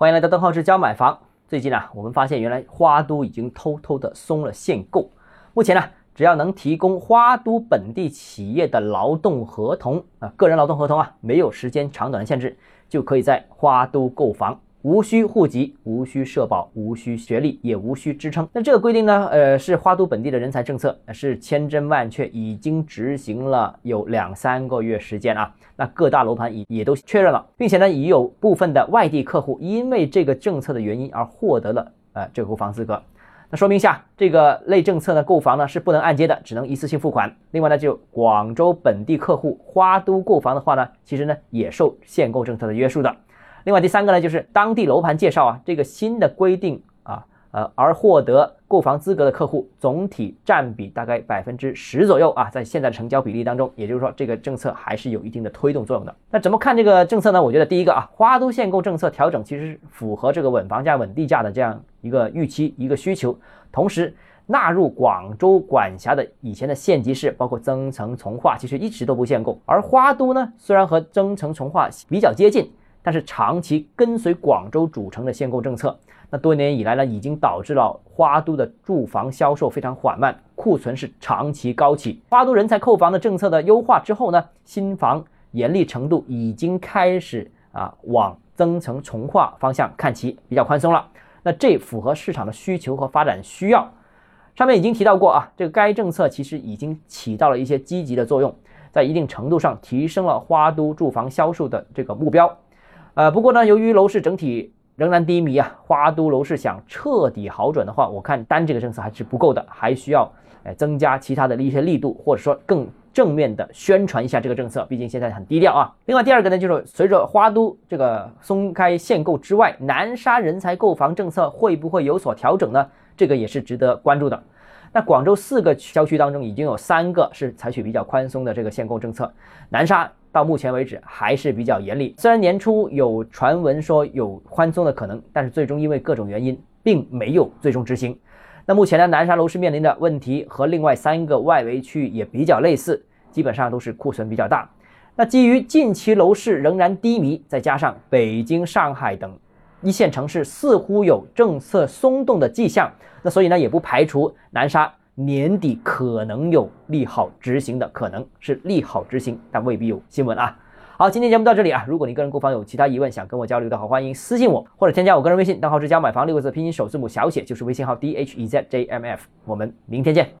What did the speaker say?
欢迎来到邓浩志教买房。最近呢，我们发现原来花都已经偷偷的松了限购。目前呢，只要能提供花都本地企业的劳动合同啊，个人劳动合同啊，没有时间长短的限制，就可以在花都购房。无需户籍，无需社保，无需学历，也无需支撑。那这个规定呢？呃，是花都本地的人才政策，是千真万确，已经执行了有两三个月时间啊。那各大楼盘也也都确认了，并且呢，已有部分的外地客户因为这个政策的原因而获得了呃这个购房资格。那说明一下，这个类政策呢，购房呢是不能按揭的，只能一次性付款。另外呢，就广州本地客户花都购房的话呢，其实呢也受限购政策的约束的。另外第三个呢，就是当地楼盘介绍啊，这个新的规定啊，呃，而获得购房资格的客户总体占比大概百分之十左右啊，在现在的成交比例当中，也就是说这个政策还是有一定的推动作用的。那怎么看这个政策呢？我觉得第一个啊，花都限购政策调整其实符合这个稳房价、稳地价的这样一个预期、一个需求，同时纳入广州管辖的以前的县级市，包括增城、从化，其实一直都不限购，而花都呢，虽然和增城、从化比较接近。但是长期跟随广州主城的限购政策，那多年以来呢，已经导致了花都的住房销售非常缓慢，库存是长期高企。花都人才购房的政策的优化之后呢，新房严厉程度已经开始啊往增城从化方向看齐，比较宽松了。那这符合市场的需求和发展需要。上面已经提到过啊，这个该政策其实已经起到了一些积极的作用，在一定程度上提升了花都住房销售的这个目标。呃，不过呢，由于楼市整体仍然低迷啊，花都楼市想彻底好转的话，我看单这个政策还是不够的，还需要哎增加其他的一些力度，或者说更正面的宣传一下这个政策。毕竟现在很低调啊。另外第二个呢，就是随着花都这个松开限购之外，南沙人才购房政策会不会有所调整呢？这个也是值得关注的。那广州四个郊区当中，已经有三个是采取比较宽松的这个限购政策，南沙。到目前为止还是比较严厉。虽然年初有传闻说有宽松的可能，但是最终因为各种原因，并没有最终执行。那目前呢，南沙楼市面临的问题和另外三个外围区域也比较类似，基本上都是库存比较大。那基于近期楼市仍然低迷，再加上北京、上海等一线城市似乎有政策松动的迹象，那所以呢，也不排除南沙。年底可能有利好执行的可能是利好执行，但未必有新闻啊。好，今天节目到这里啊。如果你个人购房有其他疑问，想跟我交流的话，欢迎私信我或者添加我个人微信，账号是家买房六个字拼音首字母小写，就是微信号 d h e z j m f。我们明天见。